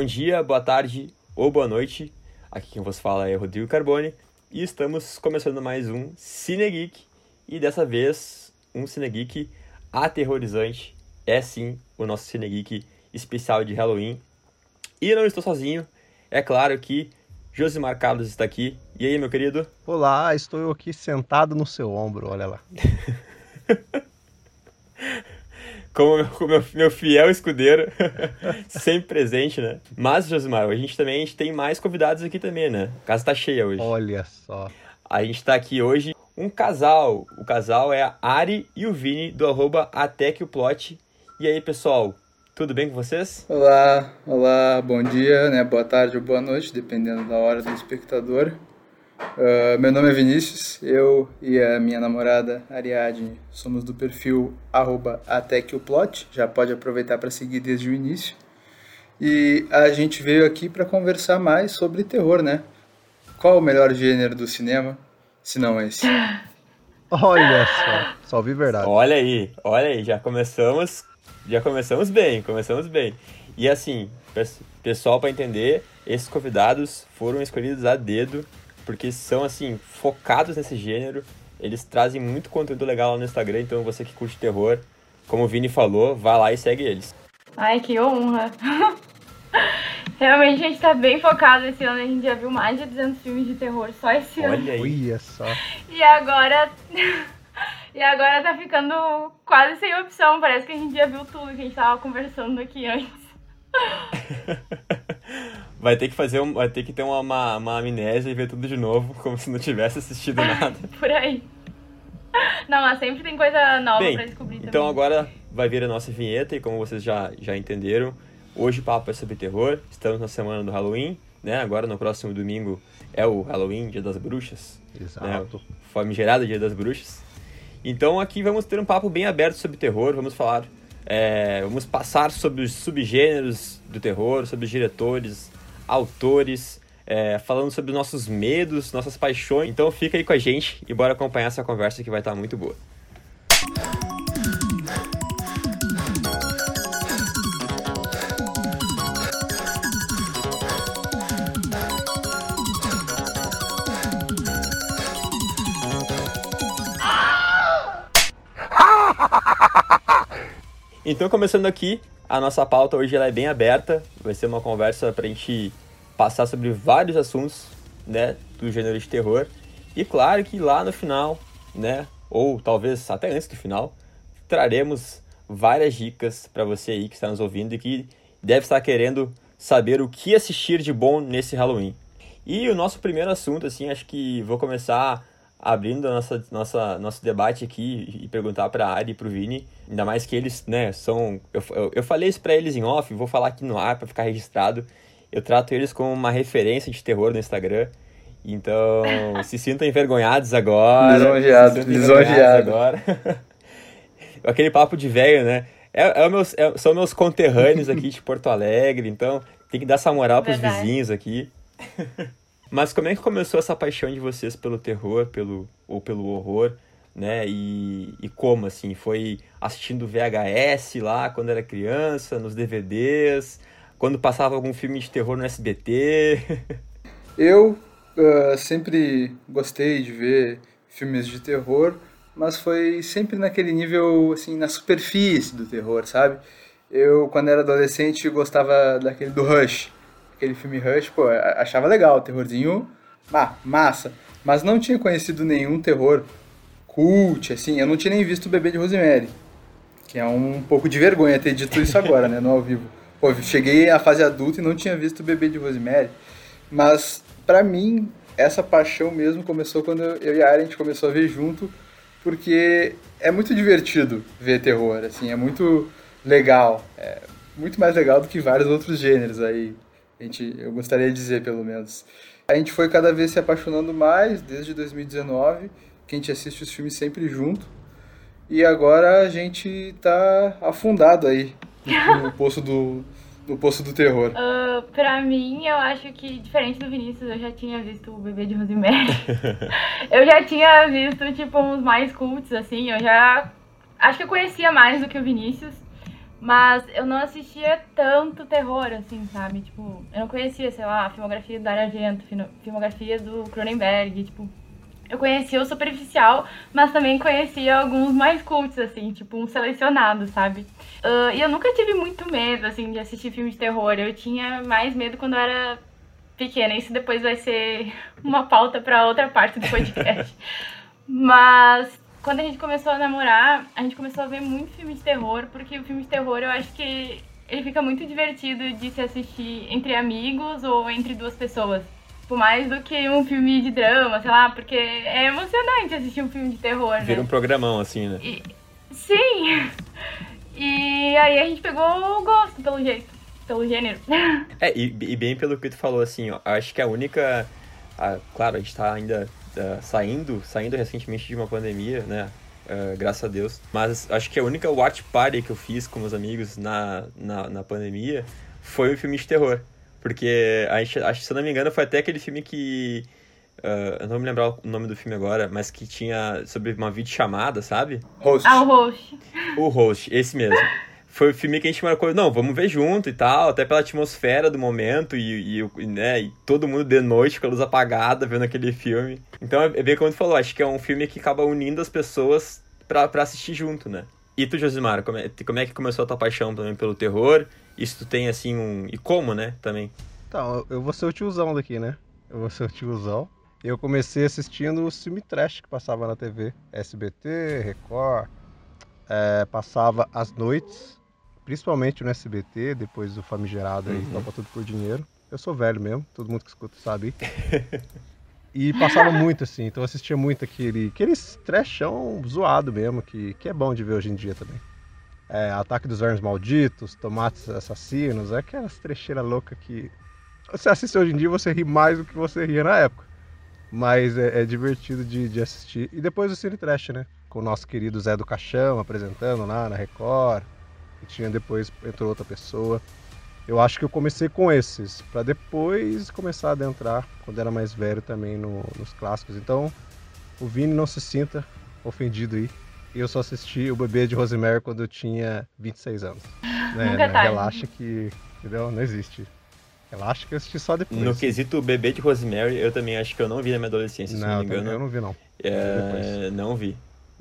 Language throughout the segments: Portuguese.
Bom dia, boa tarde ou boa noite. Aqui quem vos fala é Rodrigo Carbone e estamos começando mais um Cine Geek e dessa vez um Cine Geek aterrorizante. É sim o nosso Cine Geek especial de Halloween. E não estou sozinho, é claro que Josimar Carlos está aqui. E aí, meu querido? Olá, estou aqui sentado no seu ombro, olha lá. como meu, meu fiel escudeiro, sempre presente, né? Mas, Josimar, a gente também a gente tem mais convidados aqui também, né? A casa tá cheia hoje. Olha só. A gente tá aqui hoje um casal. O casal é a Ari e o Vini, do arroba Até Que O Plot. E aí, pessoal, tudo bem com vocês? Olá, olá, bom dia, né? Boa tarde ou boa noite, dependendo da hora do espectador. Uh, meu nome é Vinícius, eu e a minha namorada Ariadne somos do perfil arroba até que o plot, já pode aproveitar para seguir desde o início. E a gente veio aqui para conversar mais sobre terror, né? Qual o melhor gênero do cinema, se não esse? Olha só, só ouvi verdade. Olha aí, olha aí, já começamos, já começamos bem, começamos bem. E assim, pessoal para entender, esses convidados foram escolhidos a dedo porque são, assim, focados nesse gênero. Eles trazem muito conteúdo legal lá no Instagram, então você que curte terror, como o Vini falou, vá lá e segue eles. Ai, que honra! Realmente a gente tá bem focado esse ano, a gente já viu mais de 200 filmes de terror só esse Olha ano. Olha aí. só. E agora... e agora tá ficando quase sem opção, parece que a gente já viu tudo que a gente tava conversando aqui antes. vai ter que fazer um, vai ter que ter uma, uma, uma amnésia e ver tudo de novo, como se não tivesse assistido nada. Por aí. Não, mas sempre tem coisa nova Bem, pra descobrir também. Então agora vai vir a nossa vinheta e como vocês já, já entenderam, hoje o papo é sobre terror. Estamos na semana do Halloween, né? Agora no próximo domingo é o Halloween, Dia das Bruxas. Exato. Né? Famigerado Dia das Bruxas. Então aqui vamos ter um papo bem aberto sobre terror, vamos falar, é, vamos passar sobre os subgêneros do terror, sobre os diretores, autores, é, falando sobre nossos medos, nossas paixões. Então fica aí com a gente e bora acompanhar essa conversa que vai estar muito boa. Então, começando aqui, a nossa pauta hoje ela é bem aberta, vai ser uma conversa para a gente passar sobre vários assuntos né, do gênero de terror. E claro que lá no final, né, ou talvez até antes do final, traremos várias dicas para você aí que está nos ouvindo e que deve estar querendo saber o que assistir de bom nesse Halloween. E o nosso primeiro assunto, assim, acho que vou começar abrindo a nossa, nossa, nosso debate aqui e perguntar para a Ari e para o Vini, ainda mais que eles, né, são... Eu, eu, eu falei isso para eles em off, vou falar aqui no ar para ficar registrado. Eu trato eles como uma referência de terror no Instagram. Então, se sintam envergonhados agora. Lisonjeados, lisonjeados. agora. Aquele papo de velho, né? É, é meus, é, são meus conterrâneos aqui de Porto Alegre, então tem que dar essa moral pros Verdade. vizinhos aqui. Mas como é que começou essa paixão de vocês pelo terror, pelo ou pelo horror, né? E, e como assim? Foi assistindo VHS lá quando era criança, nos DVDs, quando passava algum filme de terror no SBT? Eu uh, sempre gostei de ver filmes de terror, mas foi sempre naquele nível assim na superfície do terror, sabe? Eu quando era adolescente gostava daquele do Rush aquele filme Rush, pô, achava legal, terrorzinho, ah, massa. Mas não tinha conhecido nenhum terror cult, assim, eu não tinha nem visto o Bebê de Rosemary. Que é um pouco de vergonha ter dito isso agora, né, no ao vivo. Pô, cheguei à fase adulta e não tinha visto o Bebê de Rosemary. Mas, para mim, essa paixão mesmo começou quando eu e a Ari, a gente começou a ver junto, porque é muito divertido ver terror, assim, é muito legal. É muito mais legal do que vários outros gêneros aí, a gente, eu gostaria de dizer, pelo menos. A gente foi cada vez se apaixonando mais, desde 2019, que a gente assiste os filmes sempre junto. E agora a gente tá afundado aí no poço do, no poço do terror. Uh, pra mim, eu acho que, diferente do Vinícius, eu já tinha visto o Bebê de Rosemary. eu já tinha visto, tipo, uns mais cultos, assim. Eu já... Acho que eu conhecia mais do que o Vinícius. Mas eu não assistia tanto terror, assim, sabe? Tipo, eu não conhecia, sei lá, a filmografia do Argento, filmografia do Cronenberg, tipo... Eu conhecia o superficial, mas também conhecia alguns mais cultos, assim, tipo, um selecionado, sabe? Uh, e eu nunca tive muito medo, assim, de assistir filme de terror. Eu tinha mais medo quando eu era pequena. Isso depois vai ser uma pauta para outra parte do podcast. mas quando a gente começou a namorar, a gente começou a ver muito filme de terror, porque o filme de terror eu acho que ele fica muito divertido de se assistir entre amigos ou entre duas pessoas. Por mais do que um filme de drama, sei lá, porque é emocionante assistir um filme de terror, né? Vira um programão, assim, né? E, sim! E aí a gente pegou o gosto, pelo jeito, pelo gênero. É, e, e bem pelo que tu falou, assim, ó, acho que a única... A, claro, a gente tá ainda uh, saindo, saindo recentemente de uma pandemia, né? Uh, graças a Deus. Mas acho que a única watch party que eu fiz com meus amigos na, na, na pandemia foi o filme de terror. Porque, a gente, acho se eu não me engano, foi até aquele filme que. Uh, eu não vou me lembrar o nome do filme agora, mas que tinha sobre uma videochamada, sabe? Host. Ah, o host. O host, esse mesmo foi o filme que a gente marcou, não, vamos ver junto e tal, até pela atmosfera do momento e, e, né, e todo mundo de noite com a luz apagada vendo aquele filme. Então é bem como tu falou, acho que é um filme que acaba unindo as pessoas pra, pra assistir junto, né? E tu, Josimar, como é, como é que começou a tua paixão também pelo terror? Se tu tem assim um. E como, né? Também. Então, eu vou ser o tiozão daqui, né? Eu vou ser o tiozão. Eu comecei assistindo o filme trash que passava na TV. SBT, Record. É, passava às noites principalmente no SBT, depois do famigerado aí, uhum. topa tudo por dinheiro. Eu sou velho mesmo, todo mundo que escuta sabe. e passava muito assim, então eu assistia muito aquele, aquele trashão zoado mesmo, que, que é bom de ver hoje em dia também. É, Ataque dos Vermes Malditos, Tomates Assassinos, é aquelas trecheiras loucas que você assiste hoje em dia você ri mais do que você ria na época. Mas é, é divertido de, de, assistir. E depois o Cine Trash, né? Com o nosso querido Zé do Caixão apresentando lá na Record e tinha depois entrou outra pessoa. Eu acho que eu comecei com esses, para depois começar a adentrar, quando era mais velho também, no, nos clássicos. Então, o Vini não se sinta ofendido aí. Eu só assisti o Bebê de Rosemary quando eu tinha 26 anos. Né, Nunca né? Relaxa que, entendeu? Não existe. Relaxa que eu assisti só depois. No quesito Bebê de Rosemary, eu também acho que eu não vi na minha adolescência, se não, não me engano. Eu não vi, não. É... Não vi.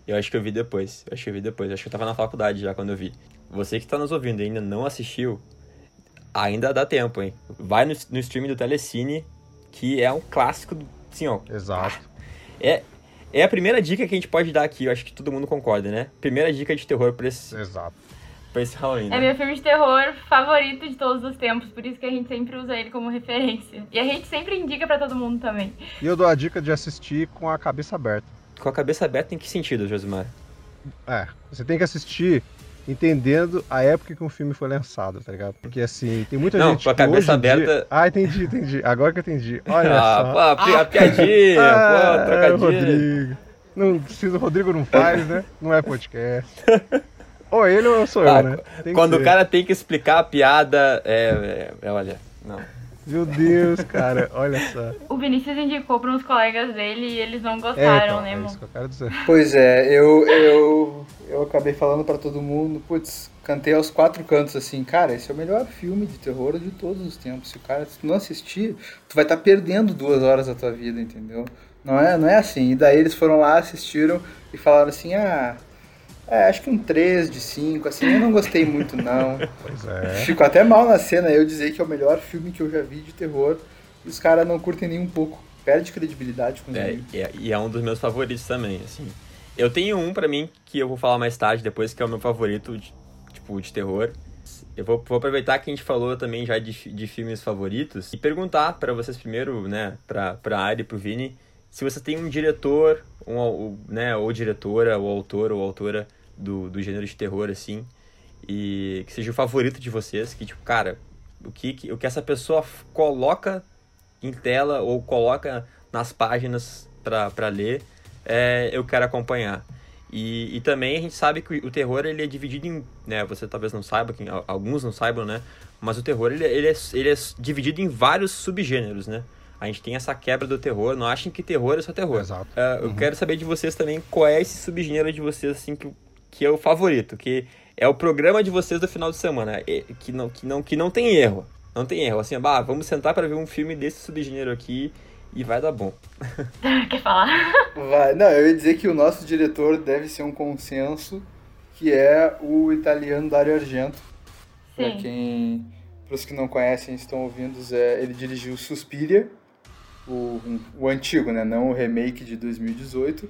Eu acho que eu vi depois. Eu acho que eu vi depois. Eu acho que eu tava na faculdade já quando eu vi. Você que está nos ouvindo e ainda não assistiu, ainda dá tempo, hein? Vai no, no stream do Telecine, que é um clássico, assim, ó. Exato. É, é a primeira dica que a gente pode dar aqui, eu acho que todo mundo concorda, né? Primeira dica de terror pra esse, Exato. pra esse Halloween. Né? É meu filme de terror favorito de todos os tempos, por isso que a gente sempre usa ele como referência. E a gente sempre indica para todo mundo também. E eu dou a dica de assistir com a cabeça aberta. Com a cabeça aberta em que sentido, Josimar? É, você tem que assistir entendendo a época que um filme foi lançado, tá ligado? Porque assim, tem muita não, gente. Com a cabeça aberta. Dia... Ah, entendi, entendi. Agora que eu entendi. Olha ah, só. Pô, a, piadinha, ah, pô, trocadilho. Rodrigo. Não, se o Rodrigo não faz, né? Não é podcast. ou ele ou sou ah, eu, né? Tem quando o cara tem que explicar a piada, é, é, é olha, não. Meu Deus, cara, olha só. O Vinícius indicou para uns colegas dele e eles não gostaram, é, então, né, é isso que eu quero dizer. Pois é, eu, eu, eu acabei falando para todo mundo, putz, cantei aos quatro cantos assim, cara, esse é o melhor filme de terror de todos os tempos. Se o cara não assistir, tu vai estar tá perdendo duas horas da tua vida, entendeu? Não é, não é assim. E daí eles foram lá, assistiram e falaram assim, ah, é, acho que um 3 de 5, assim, eu não gostei muito, não. Pois é. Fico até mal na cena eu dizer que é o melhor filme que eu já vi de terror e os caras não curtem nem um pouco. Perde credibilidade com é, é, E é um dos meus favoritos também, assim. Eu tenho um para mim que eu vou falar mais tarde, depois, que é o meu favorito, de, tipo, de terror. Eu vou, vou, aproveitar que a gente falou também já de, de filmes favoritos e perguntar para vocês primeiro, né, pra, pra Ari e pro Vini, se você tem um diretor, um, né, ou diretora, ou autor, ou autora do, do gênero de terror, assim, e que seja o favorito de vocês, que, tipo, cara, o que, o que essa pessoa coloca em tela ou coloca nas páginas para ler, é, eu quero acompanhar. E, e também a gente sabe que o terror ele é dividido em. Né, você talvez não saiba, quem, alguns não saibam, né? Mas o terror ele, ele, é, ele é dividido em vários subgêneros, né? A gente tem essa quebra do terror. Não achem que terror é só terror. Exato. Uh, eu uhum. quero saber de vocês também qual é esse subgênero de vocês, assim, que, que é o favorito, que é o programa de vocês do final de semana, é, que não, que não, que não tem erro. Não tem erro. Assim, bah, vamos sentar para ver um filme desse subgênero aqui e vai dar bom. Quer falar? Vai. Não, eu ia dizer que o nosso diretor deve ser um consenso, que é o italiano Dario Argento. Para quem, para os que não conhecem, estão ouvindo, é, ele dirigiu Suspiria, o, o antigo, né, não o remake de 2018,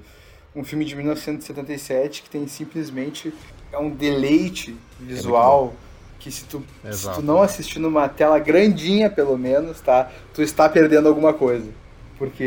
um filme de 1977 que tem simplesmente é um deleite visual. Que se tu, se tu não assistir numa tela grandinha, pelo menos, tá? Tu está perdendo alguma coisa. Porque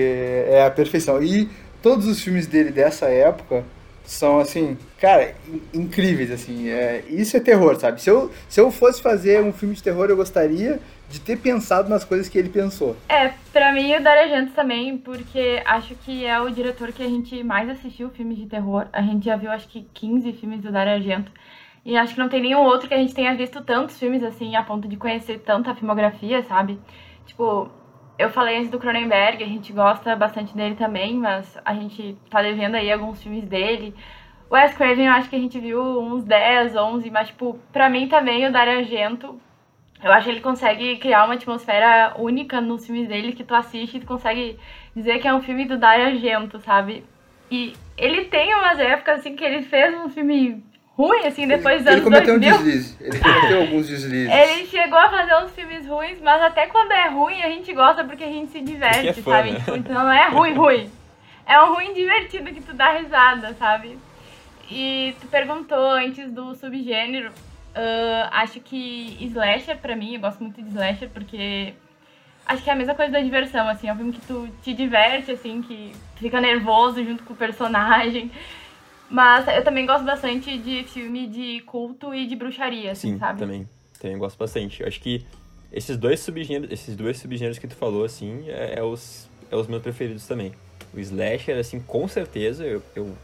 é a perfeição. E todos os filmes dele dessa época são, assim, cara, incríveis, assim. É, isso é terror, sabe? Se eu, se eu fosse fazer um filme de terror, eu gostaria de ter pensado nas coisas que ele pensou. É, pra mim o Dario Argento também, porque acho que é o diretor que a gente mais assistiu filmes de terror. A gente já viu, acho que, 15 filmes do Dario Argento. E acho que não tem nenhum outro que a gente tenha visto tantos filmes assim, a ponto de conhecer tanta filmografia, sabe? Tipo, eu falei antes do Cronenberg, a gente gosta bastante dele também, mas a gente tá devendo aí alguns filmes dele. O Wes Craven eu acho que a gente viu uns 10, 11, mas tipo, pra mim também o Dario Argento, eu acho que ele consegue criar uma atmosfera única nos filmes dele que tu assiste e tu consegue dizer que é um filme do Dario Argento, sabe? E ele tem umas épocas assim que ele fez um filme ruim, assim, depois dos anos 2000. Ele cometeu um deslize. Ele cometeu alguns deslizes. Ele chegou a fazer uns filmes ruins, mas até quando é ruim, a gente gosta porque a gente se diverte, é fã, sabe? Né? Tipo, então não é ruim, ruim. É um ruim divertido que tu dá risada, sabe? E tu perguntou antes do subgênero. Uh, acho que slasher, pra mim, eu gosto muito de slasher porque acho que é a mesma coisa da diversão, assim, é um filme que tu te diverte, assim, que fica nervoso junto com o personagem. Mas eu também gosto bastante de filme de culto e de bruxaria, assim, Sim, sabe? também. Também gosto bastante. Eu acho que esses dois subgêneros, esses dois subgêneros que tu falou, assim, é, é, os, é os meus preferidos também. O slasher, assim, com certeza, eu, eu,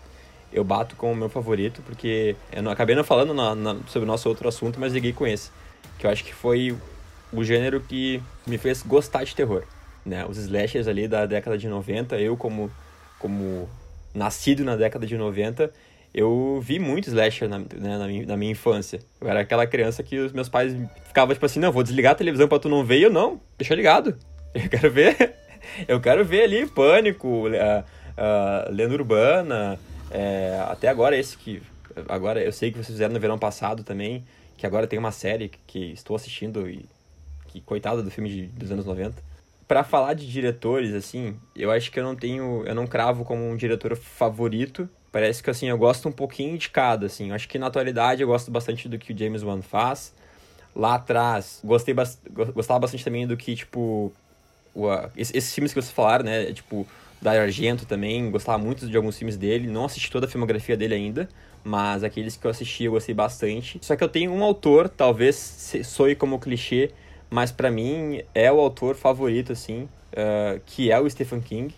eu bato como meu favorito, porque eu não, acabei não falando na, na, sobre o nosso outro assunto, mas liguei com esse. Que eu acho que foi o gênero que me fez gostar de terror. Né? Os slashers ali da década de 90, eu como, como nascido na década de 90, eu vi muito slasher na, né, na, minha, na, minha, infância. Eu era aquela criança que os meus pais ficavam tipo assim, não, vou desligar a televisão pra tu não ver. E eu, não, deixa ligado. Eu quero ver, eu quero ver ali Pânico, uh, uh, Lenda Urbana, é, até agora esse que, agora eu sei que vocês fizeram no verão passado também, que agora tem uma série que, estou assistindo e que coitado do filme de, dos anos 90 para falar de diretores, assim, eu acho que eu não tenho. Eu não cravo como um diretor favorito. Parece que assim, eu gosto um pouquinho de cada, assim. Eu acho que na atualidade eu gosto bastante do que o James Wan faz. Lá atrás, gostei gostava bastante também do que, tipo. O, esses filmes que vocês falaram, né? Tipo, da Argento também, gostava muito de alguns filmes dele. Não assisti toda a filmografia dele ainda, mas aqueles que eu assisti eu gostei bastante. Só que eu tenho um autor, talvez soe como clichê, mas para mim é o autor favorito, assim, uh, que é o Stephen King.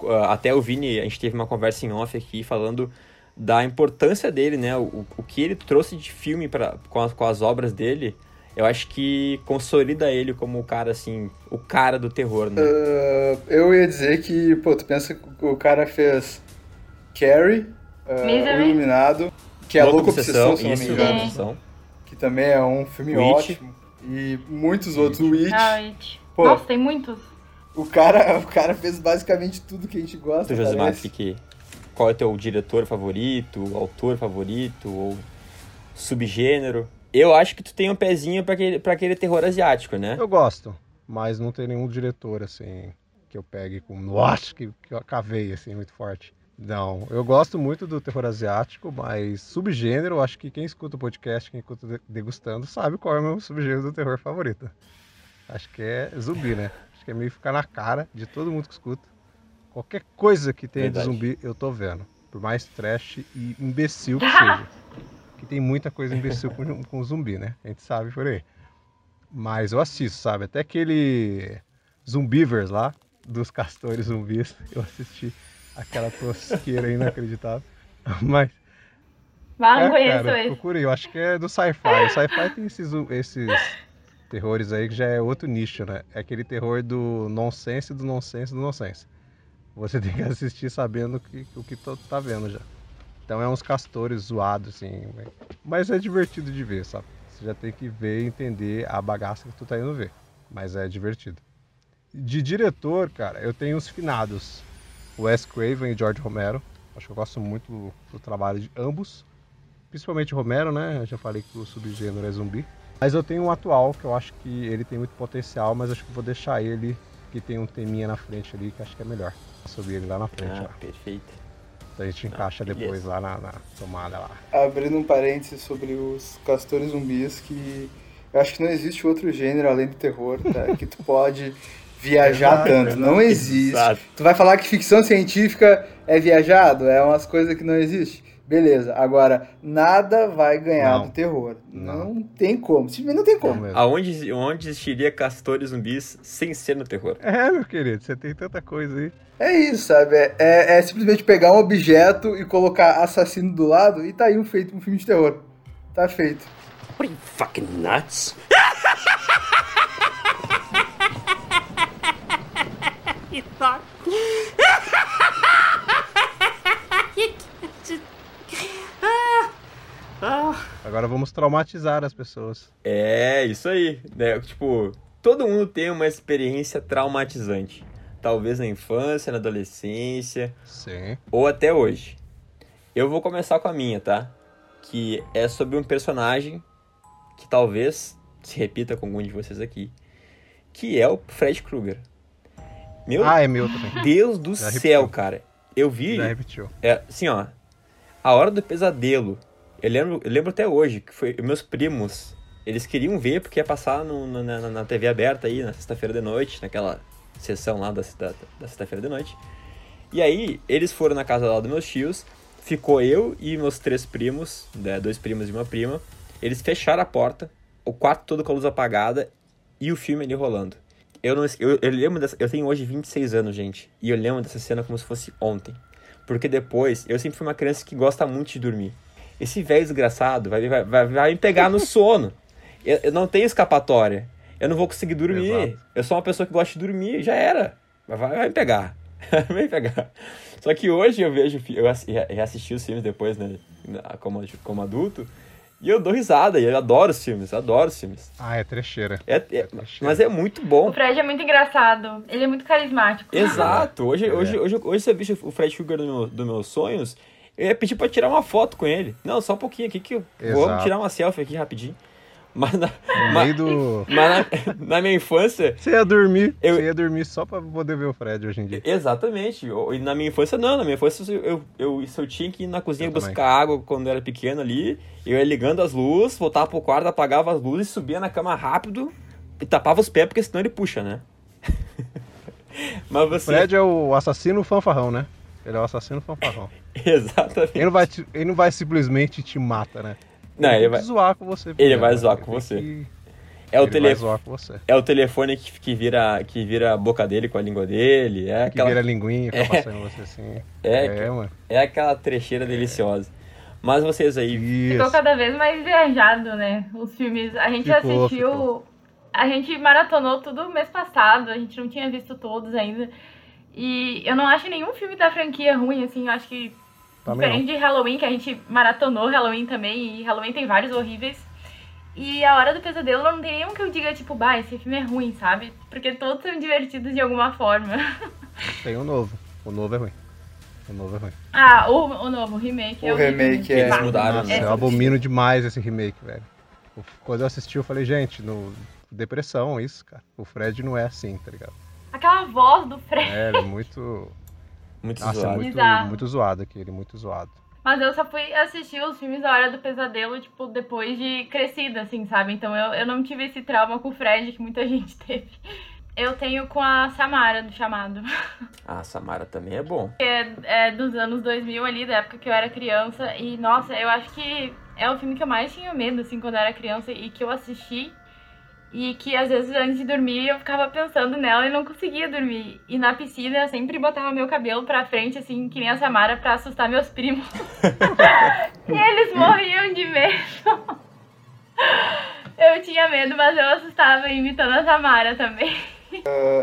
Uh, até o Vini, a gente teve uma conversa em off aqui falando da importância dele, né? O, o que ele trouxe de filme pra, com, as, com as obras dele, eu acho que consolida ele como o cara, assim, o cara do terror, né? Uh, eu ia dizer que, pô, tu pensa que o cara fez Carrie, uh, O Iluminado, que é a Louca Obsessão, se não me engano. Que também é um filme Witch. ótimo. E muitos outros. O It. Ah, It. Pô, Nossa, tem muitos. O cara, o cara fez basicamente tudo que a gente gosta. Tu, Josimar, que, qual é o teu diretor favorito, autor favorito, ou subgênero? Eu acho que tu tem um pezinho para aquele, pra aquele terror asiático, né? Eu gosto, mas não tem nenhum diretor, assim, que eu pegue com. Nossa, que, que eu acavei, assim, muito forte. Não, eu gosto muito do terror asiático, mas subgênero, acho que quem escuta o podcast, quem escuta degustando, sabe qual é o meu subgênero do terror favorito. Acho que é zumbi, né? Acho que é meio ficar na cara de todo mundo que escuta. Qualquer coisa que tenha Verdade. de zumbi, eu tô vendo. Por mais trash e imbecil que seja. Que tem muita coisa imbecil com, com zumbi, né? A gente sabe por aí. Mas eu assisto, sabe? Até aquele Zumbivers lá, dos castores zumbis, eu assisti aquela tosqueira inacreditável. Mas. Não é, conheço cara, esse. Procurei, eu acho que é do sci-fi. O sci-fi tem esses, esses terrores aí que já é outro nicho, né? É aquele terror do nonsense, do nonsense, do nonsense. Você tem que assistir sabendo que, o que tu tá vendo já. Então é uns castores zoados, assim. Mas é divertido de ver, sabe? Você já tem que ver e entender a bagaça que tu tá indo ver. Mas é divertido. De diretor, cara, eu tenho os finados. Wes Craven e George Romero. Acho que eu gosto muito do trabalho de ambos. Principalmente Romero, né? Eu já falei que o subgênero é zumbi. Mas eu tenho um atual que eu acho que ele tem muito potencial, mas acho que vou deixar ele, que tem um teminha na frente ali, que acho que é melhor. Subir ele lá na frente. Ah, ó. perfeito. Então a gente encaixa Ah, depois lá na, na tomada lá. Abrindo um parênteses sobre os castores zumbis, que eu acho que não existe outro gênero além do terror, tá? que tu pode viajar tanto. Não existe. Exato. Tu vai falar que ficção científica é viajado? É umas coisas que não existe? Beleza. Agora, nada vai ganhar Não. do terror. Não. Não, tem como. Simplesmente não tem como. mesmo. Aonde, onde existiria castores zumbis sem ser no terror? É, meu querido, você tem tanta coisa aí. É isso, sabe? É, é- é simplesmente pegar um objeto e colocar assassino do lado e tá aí um feito um filme de terror. Tá feito. What are you fucking nuts? Ah. Agora vamos traumatizar as pessoas. É, isso aí. Né? Tipo, todo mundo tem uma experiência traumatizante. Talvez na infância, na adolescência, Sim. ou até hoje. Eu vou começar com a minha, tá? Que é sobre um personagem que talvez se repita com algum de vocês aqui. Que é o Fred Krueger. Meu Ah, é meu também. Deus do Já céu, repetiu. cara. Eu vi. Já repetiu. É, assim, ó. A Hora do Pesadelo. Eu lembro, eu lembro até hoje que foi meus primos. Eles queriam ver porque ia passar no- na, na TV aberta aí, na sexta-feira de noite, naquela sessão lá da, da, da sexta-feira de noite. E aí, eles foram na casa lá dos meus tios. Ficou eu e meus três primos, né, dois primos e uma prima. Eles fecharam a porta, o quarto todo com a luz apagada e o filme ali rolando. Eu, não, eu, eu lembro dessa, eu tenho hoje 26 anos, gente, e eu lembro dessa cena como se fosse ontem. Porque depois, eu sempre fui uma criança que gosta muito de dormir. Esse velho desgraçado vai, vai, vai, vai me pegar no sono. Eu, eu não tenho escapatória. Eu não vou conseguir dormir. Exato. Eu sou uma pessoa que gosta de dormir, já era. Vai, vai me pegar. vai me pegar. Só que hoje eu vejo, eu assi- reassisti os filmes depois, né, como, como adulto, e eu dou risada, e eu adoro os filmes, eu adoro os filmes. Ah, é trecheira. É, é- mas é muito bom. O Fred é muito engraçado. Ele é muito carismático. Exato. Hoje, É. hoje, hoje, hoje, se eu visse o Fred Krueger do meu, dos meus sonhos, eu ia pedir pra tirar uma foto com ele. Não, só um pouquinho aqui que eu vou Exato. tirar uma selfie aqui rapidinho. Mas na, mas, do. mas na, na minha infância, Você ia dormir. Eu- Você ia dormir só pra poder ver o Fred hoje em dia. exatamente. E na minha infância, não. Na minha infância, eu, eu, se eu tinha que ir na cozinha Eu buscar água quando eu era pequeno ali, eu ia ligando as luzes, voltava pro quarto, apagava as luzes, subia na cama rápido e tapava os pés, porque senão ele puxa, né? Mas O você. Fred é o assassino fanfarrão, né? Ele é o assassino fanfarrão. Exatamente. Ele não vai, ele não vai simplesmente te mata, né? Não, ele que vai. zoar com você. Ele vai zoar com você. que- É o, ele tele... vai zoar com você. é o telefone que, que, vira, que vira a boca dele com a língua dele. É Que aquela, vira linguinha, fica É. passando em você assim. É, é mano. é aquela trecheira deliciosa. Mas vocês aí. Ficou Isso. cada vez mais viajado, né? Os filmes. A gente Ficou, assistiu. ficou. A gente maratonou tudo mês passado, a gente não tinha visto todos ainda. E eu não acho nenhum filme da franquia ruim, assim. Eu acho que. Também diferente de Halloween, que a gente maratonou Halloween também, e Halloween tem vários horríveis. E A Hora do Pesadelo não tem nenhum que eu diga, tipo, bah, esse filme é ruim, sabe? Porque todos são divertidos de alguma forma. Tem o novo. O novo é ruim. O novo é ruim. Ah, o, o novo, o remake. O é remake é- Eles mudaram, Nossa, né? eu abomino demais esse remake, velho. Quando eu assisti, eu falei, gente, no... depressão, isso, cara. O Fred não é assim, tá ligado? Aquela voz do Fred. É, ele é muito. Muito Nossa, é zoado. muito, Bizarro. muito zoado aquele, muito zoado. Mas eu só fui assistir os filmes da Hora do Pesadelo, tipo, depois de crescida, assim, sabe? Então eu, eu não tive esse trauma com o Fred que muita gente teve. Eu tenho com a Samara do chamado. Ah, Samara também é bom. É, é dos anos 2000 ali, da época que eu era criança. E, nossa, eu acho que é o filme que eu mais tinha medo, assim, quando eu era criança e que eu assisti. E que às vezes antes de dormir eu ficava pensando nela e não conseguia dormir. E na piscina eu sempre botava meu cabelo pra frente, assim, que nem a Samara, pra assustar meus primos. e eles morriam de medo. Eu tinha medo, mas eu assustava imitando a Samara também.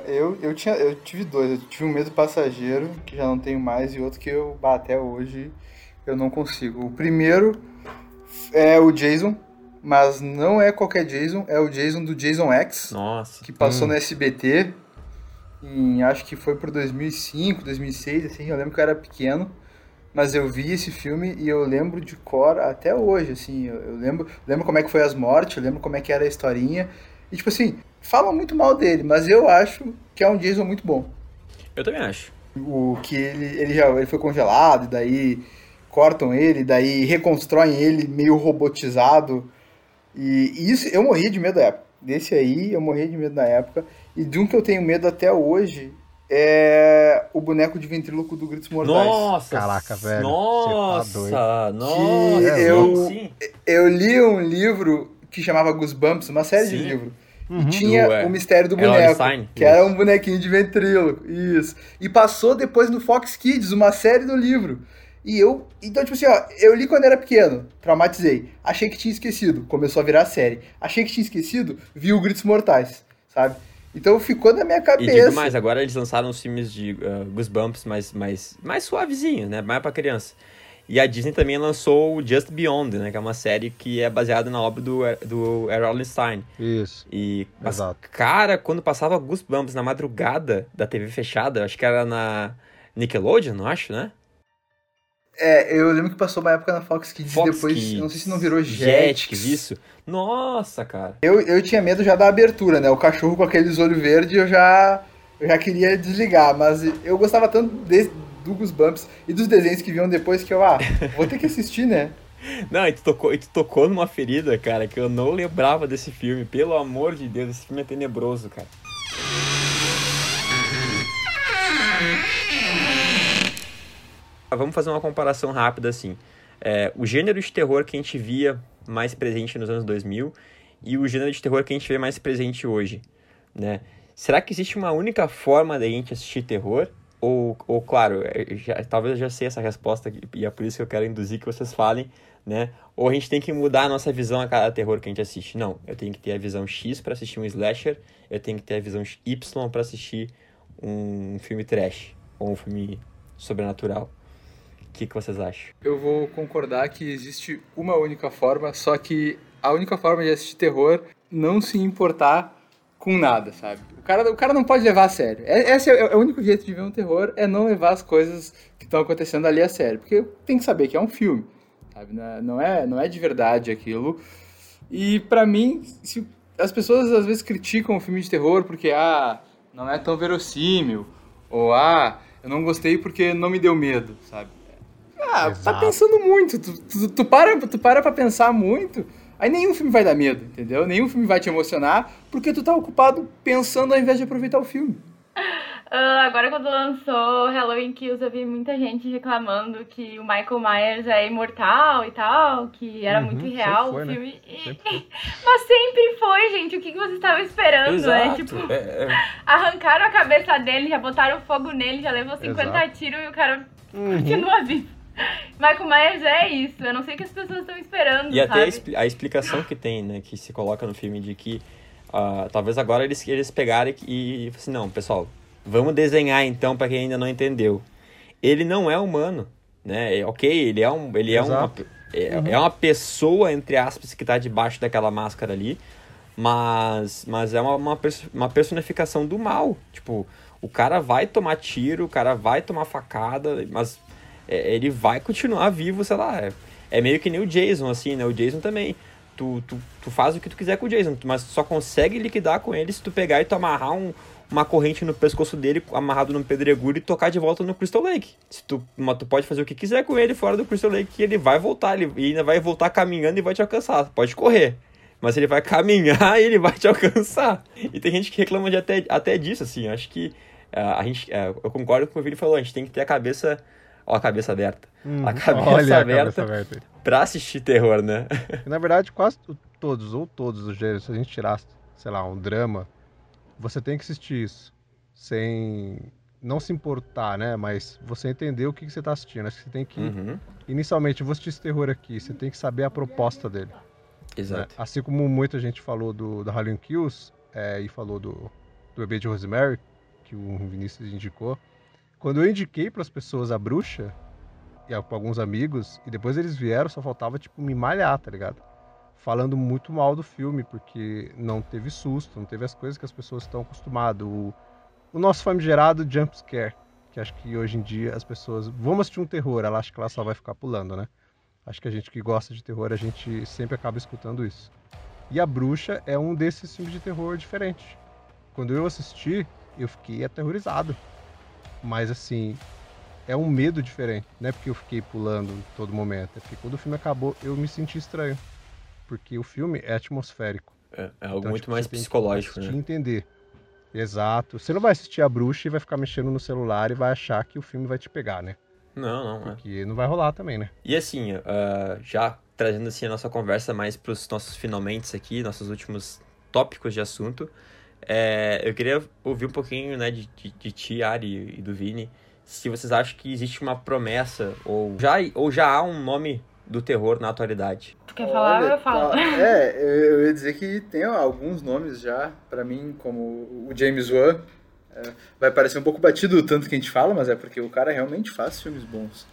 Eu, eu, tinha, eu tive dois. Eu tive um medo passageiro, que já não tenho mais, e outro que eu, até hoje, eu não consigo. O primeiro é o Jason, mas não é qualquer Jason, é o Jason do Jason X, Nossa. que passou no SBT em acho que foi por 2005, 2006, assim, eu lembro que eu era pequeno, mas eu vi esse filme e eu lembro de cor até hoje, assim, eu, eu lembro, lembro como é que foi as mortes, eu lembro como é que era a historinha, e tipo assim, falam muito mal dele, mas eu acho que é um Jason muito bom. Eu também acho. O que ele, ele já ele foi congelado, e daí cortam ele, daí reconstroem ele meio robotizado. E, e isso eu morri de medo da época. Desse aí eu morri de medo na época. E de um que eu tenho medo até hoje é o boneco de ventríloco do Gritos Mortais. Nossa! Caraca, velho, Nossa! tá doido. Nossa! Que eu- sim. Eu li um livro que chamava Goosebumps, uma série de Sim. livros. Uhum. E tinha é, o mistério do boneco, que era um bonequinho de ventríloco. Isso. E passou depois no Fox Kids, uma série do livro. E eu, então tipo assim, ó, eu li quando era pequeno, traumatizei. Achei que tinha esquecido, começou a virar série. Achei que tinha esquecido, vi o Gritos Mortais, sabe? Então ficou na minha E cabeça. digo mais, agora eles lançaram os filmes de uh, Goosebumps mais, mais, mais suavezinho, né? Mais pra criança. E a Disney também lançou o Just Beyond, né? Que é uma série que é baseada na obra do, do Errol Stein. Isso. E, mas, Exato. cara, quando passava Goosebumps na madrugada da TV fechada, acho que era na Nickelodeon, não acho, né? É, eu lembro que passou uma época na Fox Kids Fox e depois, Kids, não sei se não virou Jetix, Jetix. isso. Nossa, cara. Eu, eu tinha medo já da abertura, né? O cachorro com aqueles olhos verdes eu já, eu já queria desligar, mas eu gostava tanto de, do Goosebumps e dos desenhos que vinham depois que eu, ah, vou ter que assistir, né? Não, e tu, tocou, e tu tocou numa ferida, cara, que eu não lembrava desse filme. Pelo amor de Deus, esse filme é tenebroso, cara. Vamos fazer uma comparação rápida assim. É, o gênero de terror que a gente via mais presente nos anos 2000 e o gênero de terror que a gente vê mais presente hoje, né? Será que existe uma única forma da gente assistir terror? Ou, ou claro, é, já- talvez eu já sei essa resposta e é por isso que eu quero induzir que vocês falem, né? Ou a gente tem que mudar a nossa visão a cada terror que a gente assiste. Não, eu tenho que ter a visão X para assistir um slasher, eu tenho que ter a visão Y para assistir um filme trash ou um filme sobrenatural. O que, que vocês acham? Eu vou concordar que existe uma única forma, só que a única forma de assistir terror não se importar com nada, sabe? O cara, o cara não pode levar a sério. É- Esse é, é o único jeito de ver um terror, é não levar as coisas que estão acontecendo ali a sério. Porque tem que saber que é um filme, sabe? Não é- Não é, é de verdade aquilo. E pra mim, se as pessoas às vezes criticam o filme de terror porque, ah, não é tão verossímil, ou ah, eu não gostei porque não me deu medo, sabe? Ah, tá Exato. pensando muito. Tu, tu, tu para, tu para pra pensar muito, aí nenhum filme vai dar medo, entendeu? Nenhum filme vai te emocionar, porque tu tá ocupado pensando ao invés de aproveitar o filme. Ah, agora quando lançou Halloween Kills, eu vi muita gente reclamando que o Michael Myers é imortal e tal, que era Uhum, muito irreal foi, o né? filme. E- Sempre. Mas sempre foi, gente. O que, que vocês estavam esperando, né? Tipo, É, é, arrancaram a cabeça dele, já botaram fogo nele, já levou 50 Exato. tiros e o cara Uhum. continua vivo. Michael Myers é isso. Eu não sei o que as pessoas estão esperando, E até a, sabe? expli- a explicação que tem, né, que se coloca no filme de que ah, talvez agora eles, eles pegarem e, e assim, não, pessoal, vamos desenhar então para quem ainda não entendeu. Ele não é humano, né? É, ok, ele é um, ele é uma, Exato. é, é uma pessoa entre aspas que tá debaixo daquela máscara ali, mas mas é uma, uma, uma personificação do mal. Tipo, o cara vai tomar tiro, o cara vai tomar facada, mas é, ele vai continuar vivo, sei lá. É, é meio que nem o Jason, assim, né? O Jason também. Tu, tu, tu faz o que tu quiser com o Jason, mas só consegue liquidar com ele se tu pegar e tu amarrar um, uma corrente no pescoço dele, amarrado num pedregulho e tocar de volta no Crystal Lake. Se tu, mas tu pode fazer o que quiser com ele fora do Crystal Lake, ele vai voltar, ele ainda vai voltar caminhando e vai te alcançar. Pode correr. Mas ele vai caminhar e ele vai te alcançar. E tem gente que reclama de até, até disso, assim. Acho que ah, a gente, ah, eu concordo com o que o Vini falou, a gente tem que ter a cabeça, ó, a cabeça aberta. Uhum. A cabeça Olha a aberta. cabeça aberta. Pra assistir terror, né? Na verdade, quase to- todos, ou todos os gêneros, se a gente tirasse, sei lá, um drama, você tem que assistir isso. Sem. Não se importar, né? Mas você entender o que, que você tá assistindo. Acho que você tem que. Uhum. Inicialmente, eu vou assistir esse terror aqui. Você tem que saber a proposta dele. né? Exato. Assim como muita gente falou do, do Halloween Kills é, e falou do, do bebê de Rosemary, que o Vinícius indicou. Quando eu indiquei para as pessoas a bruxa, e alguns amigos, e depois eles vieram, só faltava, tipo, me malhar, tá ligado? Falando muito mal do filme, porque não teve susto, não teve as coisas que as pessoas estão acostumadas. O, o nosso famigerado jump scare, que acho que hoje em dia as pessoas. Vamos assistir um terror, ela acha que ela só vai ficar pulando, né? Acho que a gente que gosta de terror, a gente sempre acaba escutando isso. E A Bruxa é um desses filmes de terror diferentes. Quando eu assisti, eu fiquei aterrorizado. Mas assim, é um medo diferente. Não é porque eu fiquei pulando todo momento. É porque quando o filme acabou, eu me senti estranho. Porque o filme é atmosférico. É, é algo Então, muito tipo, mais psicológico, né? entender. Exato. Você não vai assistir a bruxa e vai ficar mexendo no celular e vai achar que o filme vai te pegar, né? Não, não, é. Porque não vai rolar também, né? E assim, ah, já trazendo assim a nossa conversa mais para os nossos finalmente aqui, nossos últimos tópicos de assunto, é, eu queria ouvir um pouquinho né, de, de, de ti, Ari e do Vini, se vocês acham que existe uma promessa ou já, ou já há um nome do terror na atualidade. Tu quer falar Olha, eu falo? tá- é, eu, eu ia dizer que tem alguns nomes já, pra mim, como o James Wan. É, vai parecer um pouco batido o tanto que a gente fala, mas é porque o cara realmente faz filmes bons.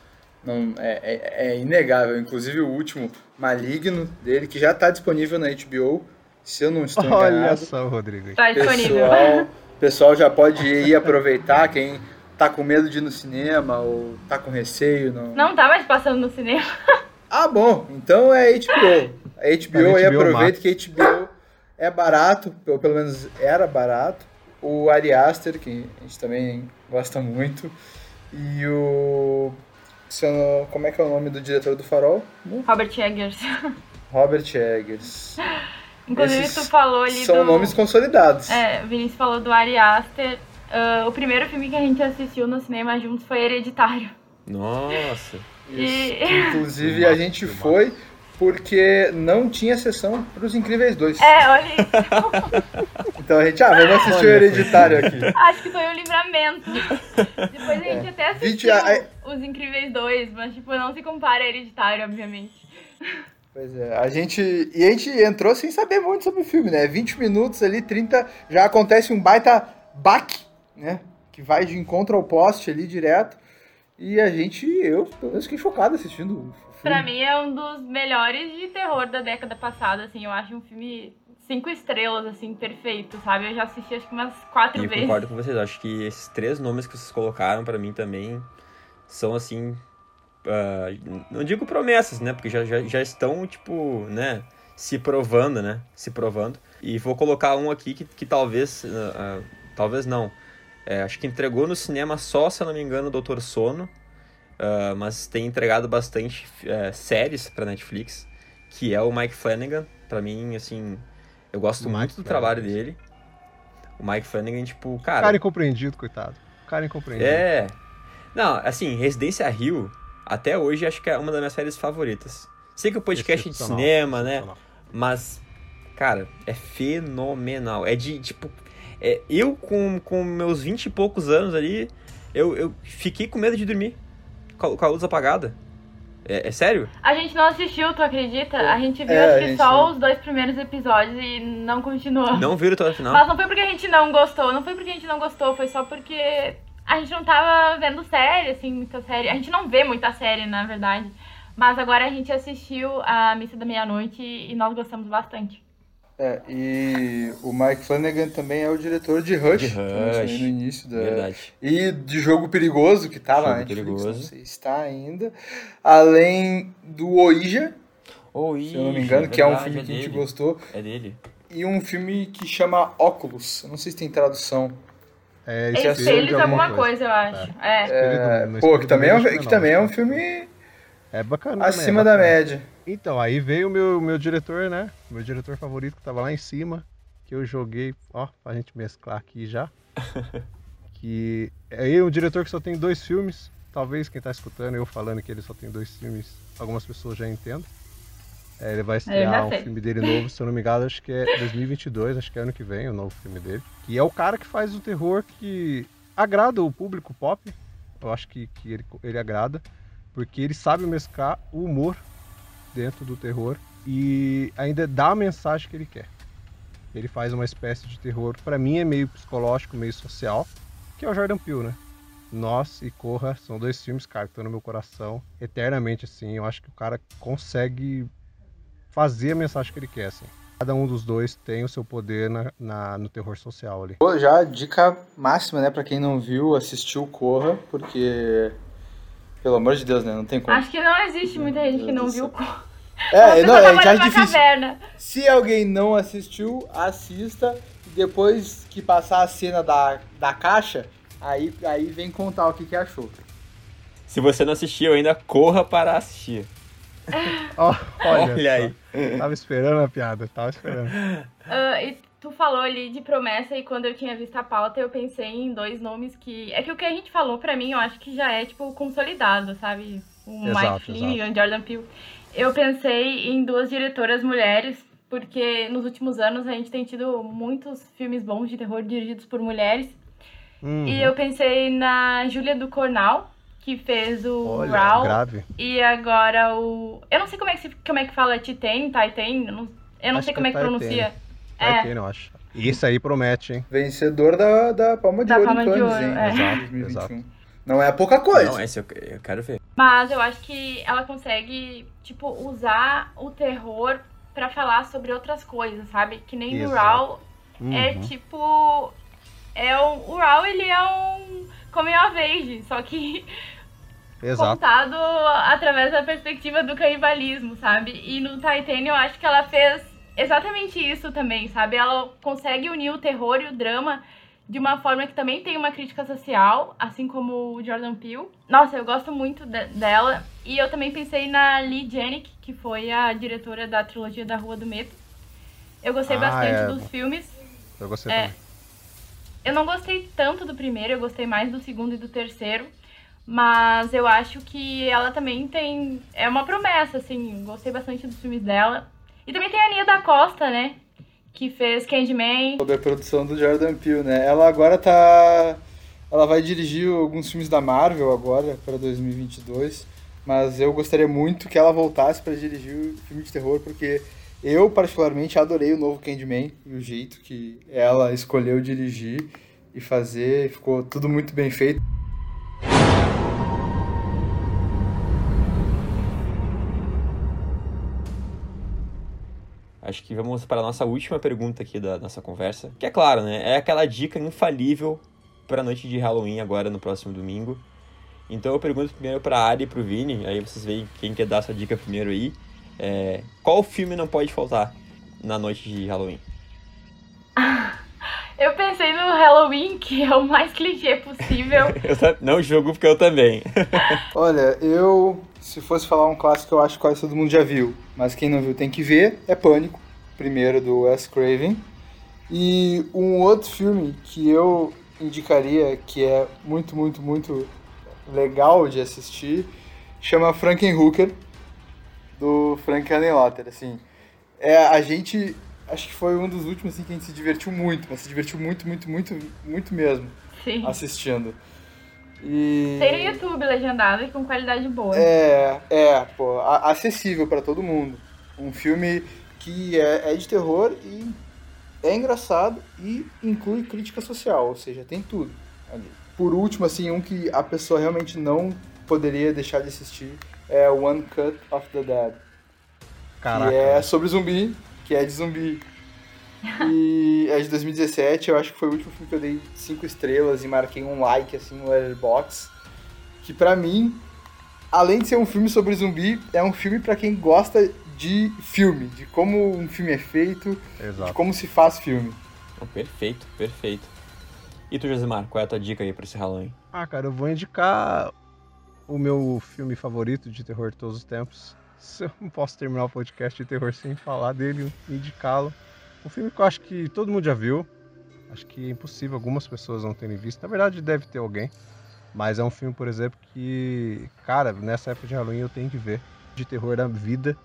Não, é, é, é inegável. Inclusive o último, Maligno, dele, que já tá disponível na HBO, se eu não estou Olha enganado. só, Rodrigo. Tá disponível. Pessoal, pessoal já pode ir aproveitar, quem tá com medo de ir no cinema ou tá com receio. Não... Não tá mais passando no cinema. Ah, bom, então é HBO. A HBO Tá na aí HBO aproveita que a HBO é barato, ou pelo menos era barato. O Ari Aster, que a gente também gosta muito. E o. não- Como é que é o nome do diretor do Farol? Robert Eggers. Robert Eggers. Inclusive, Esses tu falou ali São do... nomes consolidados. É, o Vinícius falou do Ari Aster. Ah, o primeiro filme que a gente assistiu no cinema juntos foi Hereditário. Nossa! E-. Inclusive a gente foi porque não tinha sessão para os Incríveis 2. É, olha isso. Então a gente, ah, vamos assistir o Olha, Hereditário aqui. Acho que foi um livramento. Depois a gente até assistiu a- Os Incríveis 2, mas tipo, não se compara a Hereditário, obviamente. Pois é, a gente. E a gente entrou sem saber muito sobre o filme, né? 20 minutos ali, 30, já acontece um baita baque, né? Que vai de encontro ao poste ali direto. E a gente, eu, pelo menos, fiquei chocado assistindo o filme. Pra mim é um dos melhores de terror da década passada, assim. Eu acho um filme cinco estrelas, assim, perfeito, sabe? Eu já assisti acho que umas quatro E eu vezes. concordo com vocês, acho que esses três nomes que vocês colocaram pra mim também são assim. Ah, não digo promessas, né? Porque já, já, já estão, tipo, né? Se provando, né? Se provando. E vou colocar um aqui que, que talvez. ah, ah, talvez não. É, acho que entregou no cinema só, se eu não me engano, o Doutor Sono. mas tem entregado bastante eh, séries pra Netflix. Que é o Mike Flanagan. Pra mim, assim. Eu gosto muito do trabalho dele. O Mike Flanagan, tipo, cara. Cara incompreendido, coitado. Cara incompreendido. É. Não, assim, Residência Rio, até hoje acho que é uma das minhas séries favoritas. Sei que o podcast é de cinema, né? Mas, cara, é fenomenal. É de, tipo. É, eu, com, com meus 20 e poucos anos ali, eu, eu fiquei com medo de dormir com a, luz apagada. É, é sério? A gente não assistiu, tu acredita? A gente viu É, acho que gente só não. os dois primeiros episódios e não continuou. Não viram até o final? Mas não foi porque a gente não gostou, não foi porque a gente não gostou, foi só porque a gente não tava vendo série, assim, muita série. A gente não vê muita série, na verdade. Mas agora a gente assistiu a Missa da Meia-Noite e nós gostamos bastante. É, e o Mike Flanagan também é o diretor de Rush, De que eu mencionei Rush, no início da. Verdade. E de Jogo Perigoso, que na Netflix, Perigoso. não sei se está ainda. Além do Oija, Oh, se eu não me engano, que é um filme que a gente gostou. É dele. E um filme que chama Óculos. Não sei se tem tradução. É, É espelho de espelhos alguma coisa, eu acho. É. Espelho do- É, pô, que também, é um, que não, também é um acho filme É bacana também, acima é da média. Então, aí veio o meu, meu diretor, né? Meu diretor favorito que tava lá em cima, que eu joguei, ó, pra gente mesclar aqui já. que é ele, um diretor que só tem dois filmes. Talvez quem tá escutando eu falando que ele só tem dois filmes, algumas pessoas já entendam. É, ele vai já estrear um filme dele novo, se eu não me engano, acho que é 2022, acho que é ano que vem o novo filme dele. E é o cara que faz o terror que agrada o público pop. Eu acho que, que ele, ele agrada, porque ele sabe mesclar o humor dentro do terror e ainda dá a mensagem que ele quer. Ele faz uma espécie de terror, pra mim é meio psicológico, meio social, que é o Jordan Peele, né? Nós e Corra são dois filmes, cara, que estão no meu coração eternamente, assim. Eu acho que o cara consegue fazer a mensagem que ele quer, assim. Cada um dos dois tem o seu poder na, na- no terror social ali. Já dica máxima, né, pra quem não viu, assistiu Corra, porque. Pelo amor de Deus, né? Não tem como. Acho que não existe muita gente que não viu. É, não, é já é difícil. caverna. Se alguém não assistiu, assista. E depois que passar a cena da, da caixa, aí, aí vem contar o que, que achou. Se você não assistiu ainda, corra para assistir. Olha, Olha aí. Tava esperando a piada, tava esperando. Ah, e tu falou ali de promessa e quando eu tinha visto a pauta eu pensei em dois nomes que. É que o que a gente falou pra mim eu acho que já é tipo consolidado, sabe? O Exato, Mike Flynn e o Jordan Peele. Eu pensei em duas diretoras mulheres, porque nos últimos anos a gente tem tido muitos filmes bons de terror dirigidos por mulheres. Uhum. E eu pensei na Júlia do Cornal, que fez o Olha, Raul. grave. E agora o. Eu não sei como é que, se... como é que fala Titan, Titan, eu não, eu não Acho sei que como é é que pronuncia. É. ter, não acho. Isso aí promete, hein? Vencedor da, da Palma de Da Ouro Palma de Ouro, hein? é. Exato, 2021. exato. Não é pouca coisa. Não, esse eu, eu quero ver. Mas eu acho que ela consegue, tipo, usar o terror pra falar sobre outras coisas, sabe? Que nem o. Raul é Uhum. tipo. É um, o Raul, ele é um coming of age, só que Exato. contado através da perspectiva do canibalismo, sabe? E no Titanium eu acho que ela fez exatamente isso também, sabe? Ela consegue unir o terror e o drama de uma forma que também tem uma crítica social, assim como o Jordan Peele. Nossa, eu gosto muito de- dela. E eu também pensei na Lee Janik, que foi a diretora da trilogia da Rua do Medo. Eu gostei Ah, bastante é. dos filmes. Eu gostei É. também. Eu não gostei tanto do primeiro, eu gostei mais do segundo e do terceiro. Mas eu acho que ela também tem. É uma promessa, assim. Gostei bastante dos filmes dela. E também tem a Nia da Costa, né? Que fez Candyman. Sobre a produção do Jordan Peele, né? Ela agora tá. Ela vai dirigir alguns filmes da Marvel agora, para 2022. Mas eu gostaria muito que ela voltasse para dirigir o filme de terror, porque eu, particularmente, adorei o novo Candyman e o jeito que ela escolheu dirigir e fazer. Ficou tudo muito bem feito. Acho que vamos para a nossa última pergunta aqui da nossa conversa. Que é claro, né? É aquela dica infalível para a noite de Halloween agora no próximo domingo. Então eu pergunto primeiro para a Ari e para o Vini, aí vocês veem quem quer dar essa dica primeiro aí. É, qual filme não pode faltar na noite de Halloween? Eu pensei no Halloween, que é o mais clichê possível. Não jogo porque eu também. Olha, eu, se fosse falar um clássico eu acho que quase todo mundo já viu, mas quem não viu tem que ver, é Pânico, primeiro do Wes Craven. E um outro filme que eu indicaria, que é muito, muito, muito legal de assistir, chama Frankenhooker, do Frank Henenlotter, assim. É, a gente, acho que foi um dos últimos assim, que a gente se divertiu muito, mas se divertiu muito, muito, muito, muito mesmo Sim. assistindo. E... Tem no YouTube legendado e com qualidade boa. É, é, pô, acessível pra todo mundo. Um filme que é, é de terror e é engraçado e inclui crítica social, ou seja, tem tudo ali. Por último, assim, um que a pessoa realmente não poderia deixar de assistir é One Cut of the Dead, Caraca. que é sobre zumbi, que é de zumbi. E é de 2017, eu acho que foi o último filme que eu dei cinco estrelas e marquei um like, assim, no Letterboxd. Que pra mim, além de ser um filme sobre zumbi, é um filme pra quem gosta de filme, de como um filme é feito, de Exato. como se faz filme. Oh, perfeito, perfeito. E tu, Josimar, qual é a tua dica aí para esse Halloween? Ah, cara, eu vou indicar o meu filme favorito de terror de todos os tempos. Se eu não posso terminar o podcast de terror sem falar dele, indicá-lo. Um filme que eu acho que todo mundo já viu. Acho que é impossível algumas pessoas não terem visto. Na verdade, deve ter alguém. Mas é um filme, por exemplo, que, cara, nessa época de Halloween eu tenho que ver. De terror da vida,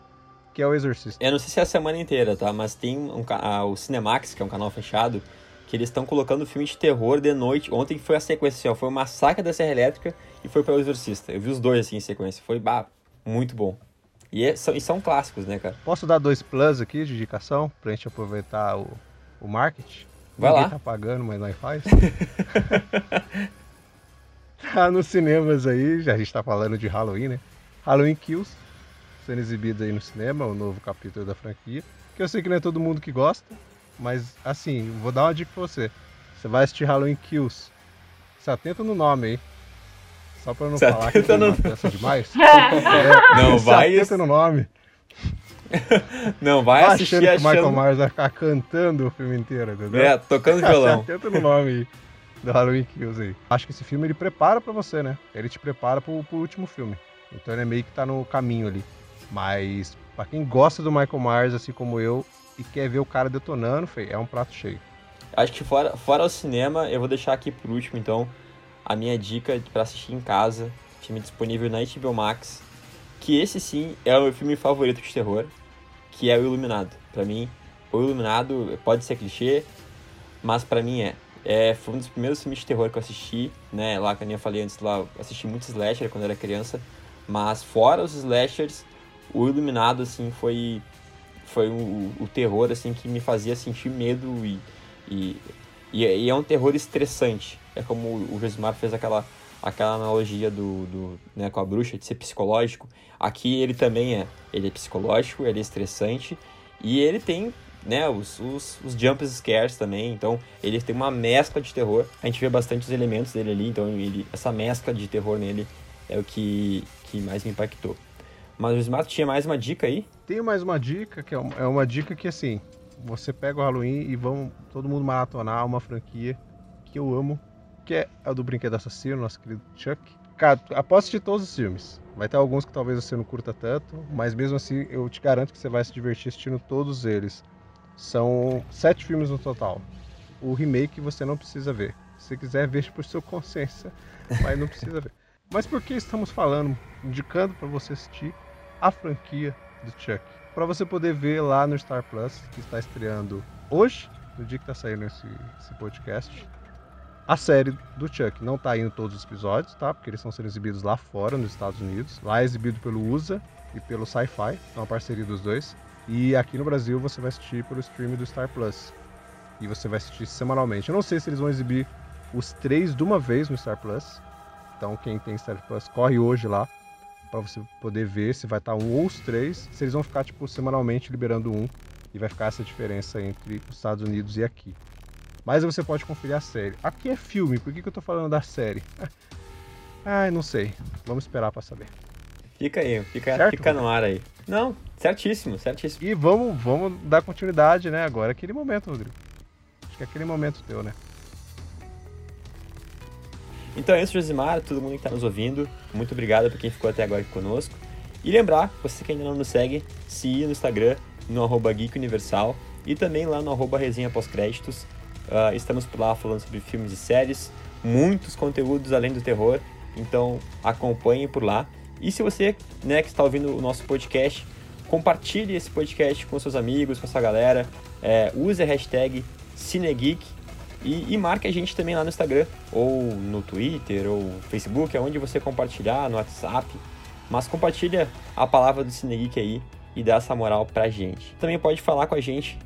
que é o Exorcista. Eu não sei se é a semana inteira, tá? Mas tem um, ah, o Cinemax, que é um canal fechado, que eles estão colocando filme de terror de noite. Ontem foi a sequência, assim, ó, foi o Massacre da Serra Elétrica e foi para o Exorcista. Eu vi os dois assim em sequência. Foi bah, muito bom. E, é- são, e são clássicos, né, cara? Posso dar dois plus aqui de indicação pra gente aproveitar o, o marketing? Vai Ninguém lá. tá pagando, mas nós faz. tá nos cinemas aí, já a gente tá falando de Halloween, né? Halloween Kills, sendo exibido aí no cinema, o novo capítulo da franquia. Que eu sei que não é todo mundo que gosta, mas assim, vou dar uma dica pra você. Você vai assistir Halloween Kills. Se atenta no nome aí. Só pra não falar que uma peça demais. É, Não vai- atenta no nome. Não, vai Tá assistir achando que o Michael achando... Myers vai ficar cantando o filme inteiro, entendeu? É, tocando violão. atenta no nome aí do Halloween Kills aí. Acho que esse filme ele prepara pra você, né? Ele te prepara pro, pro último filme. Então ele é meio que tá no caminho ali. Mas pra quem gosta do Michael Myers, assim como eu, e quer ver o cara detonando, é um prato cheio. Acho que fora, fora o cinema, eu vou deixar aqui por último, então, a minha dica pra assistir em casa, filme disponível na HBO Max, que esse sim é o meu filme favorito de terror, que é o Iluminado. Pra mim, o Iluminado pode ser clichê, mas pra mim é. é. Foi um dos primeiros filmes de terror que eu assisti, né? Lá, que eu falei antes, lá, assisti muito slasher quando eu era criança, mas fora os slashers, o Iluminado, assim, foi foi o, terror assim que me fazia sentir medo e, e, e, é- e é um terror estressante. É como o Josimar fez aquela, aquela analogia do, do, né, com a bruxa de ser psicológico. Aqui ele também é. Ele é psicológico, ele é estressante e ele tem né, os, os, os jump scares também. Então ele tem uma mescla de terror. A gente vê bastante os elementos dele ali, então ele, essa mescla de terror nele é o que, que mais me impactou. Mas o Josimar tinha mais uma dica aí? Tenho mais uma dica, que é uma, é uma dica que assim, você pega o Halloween e vão todo mundo maratonar uma franquia que eu amo, que é a do Brinquedo Assassino, nosso querido Chuck. Cara, após assistir todos os filmes. Vai ter alguns que talvez você não curta tanto, mas mesmo assim eu te garanto que você vai se divertir assistindo todos eles. São sete filmes no total. O remake você não precisa ver. Se você quiser, veja por sua consciência, mas não precisa ver. Mas por que estamos falando, indicando para você assistir a franquia do Chuck? Para você poder ver lá no Star Plus, que está estreando hoje, no dia que está saindo esse, esse podcast, a série do Chuck. Não tá indo todos os episódios, tá? Porque eles estão sendo exibidos lá fora, nos Estados Unidos. Lá é exibido pelo USA e pelo Sci-Fi, é uma parceria dos dois. E aqui no Brasil você vai assistir pelo stream do Star Plus. E você vai assistir semanalmente. Eu não sei se eles vão exibir os três de uma vez no Star Plus. Então quem tem Star Plus corre hoje lá para você poder ver se vai estar um ou os três. Se eles vão ficar tipo semanalmente liberando um e vai ficar essa diferença entre os Estados Unidos e aqui. Mas você pode conferir a série. Aqui é filme, por que, que eu tô falando da série? Ai, não sei. Vamos esperar para saber. Fica aí, fica, Certo? fica no ar aí. Não, certíssimo, certíssimo. E vamos, vamos dar continuidade, né? Agora aquele momento, Rodrigo. Acho que é aquele momento teu, né? Então é isso, Josimar, todo mundo que está nos ouvindo. Muito obrigado por quem ficou até agora aqui conosco. E lembrar, você que ainda não nos segue, se ir no Instagram, no arroba Geek Universal e também lá no arroba resenha pós-créditos. Ah, estamos por lá falando sobre filmes e séries, muitos conteúdos além do terror, então acompanhe por lá. E se você né, que está ouvindo o nosso podcast, compartilhe esse podcast com seus amigos, com sua galera, é, use a hashtag CineGeek e, e marque a gente também lá no Instagram, ou no Twitter, ou Facebook, aonde você compartilhar, no WhatsApp. Mas compartilha a palavra do CineGeek aí e dá essa moral pra gente. Também pode falar com a gente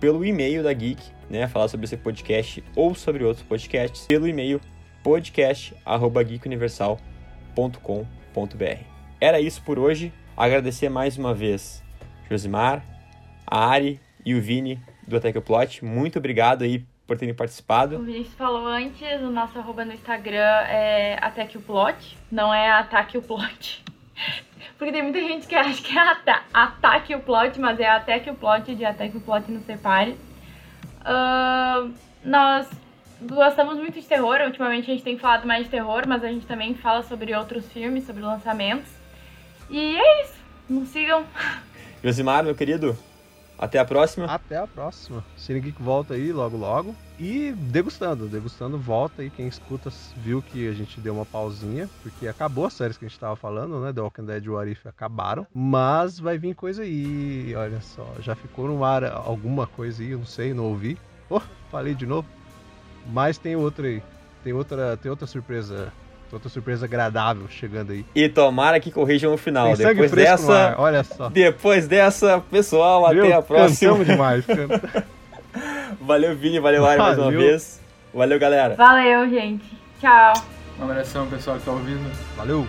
pelo e-mail da Geek, né? Falar sobre esse podcast ou sobre outros podcasts, pelo e-mail podcast.geekuniversal.com.br. Era isso por hoje. Agradecer mais uma vez Josimar, a Ari e o Vini do Attack Plot. Muito obrigado aí por terem participado. O Vinícius falou antes, o nosso arroba no Instagram é até que o plot, não é ataque o plot. Porque tem muita gente que acha que é ata ataque o plot, mas é até que o plot, de até que o plot nos separe. Ahn, nós gostamos muito de terror, ultimamente a gente tem falado mais de terror, mas a gente também fala sobre outros filmes, sobre lançamentos. E é isso, nos sigam. Josimar, meu querido, até a próxima. Até a próxima. Cine Geek volta aí logo logo. E degustando, degustando volta aí. Quem escuta viu que a gente deu uma pausinha, porque acabou as séries que a gente tava falando, né? The Walking Dead e What If acabaram. Mas vai vir coisa aí, olha só. Já ficou no ar alguma coisa aí, eu não sei, não ouvi. Oh, falei de novo. Mas tem outra aí. Tem outra, tem outra surpresa. Outra surpresa agradável chegando aí. E tomara que corrijam o final. Tem Depois dessa, olha só. depois dessa, pessoal, Viu? até a próxima. Demais. Valeu, Vini, valeu, Ari, mais uma vez. Valeu, galera. Valeu, gente. Tchau. Um abração, pessoal que tá ouvindo. Valeu!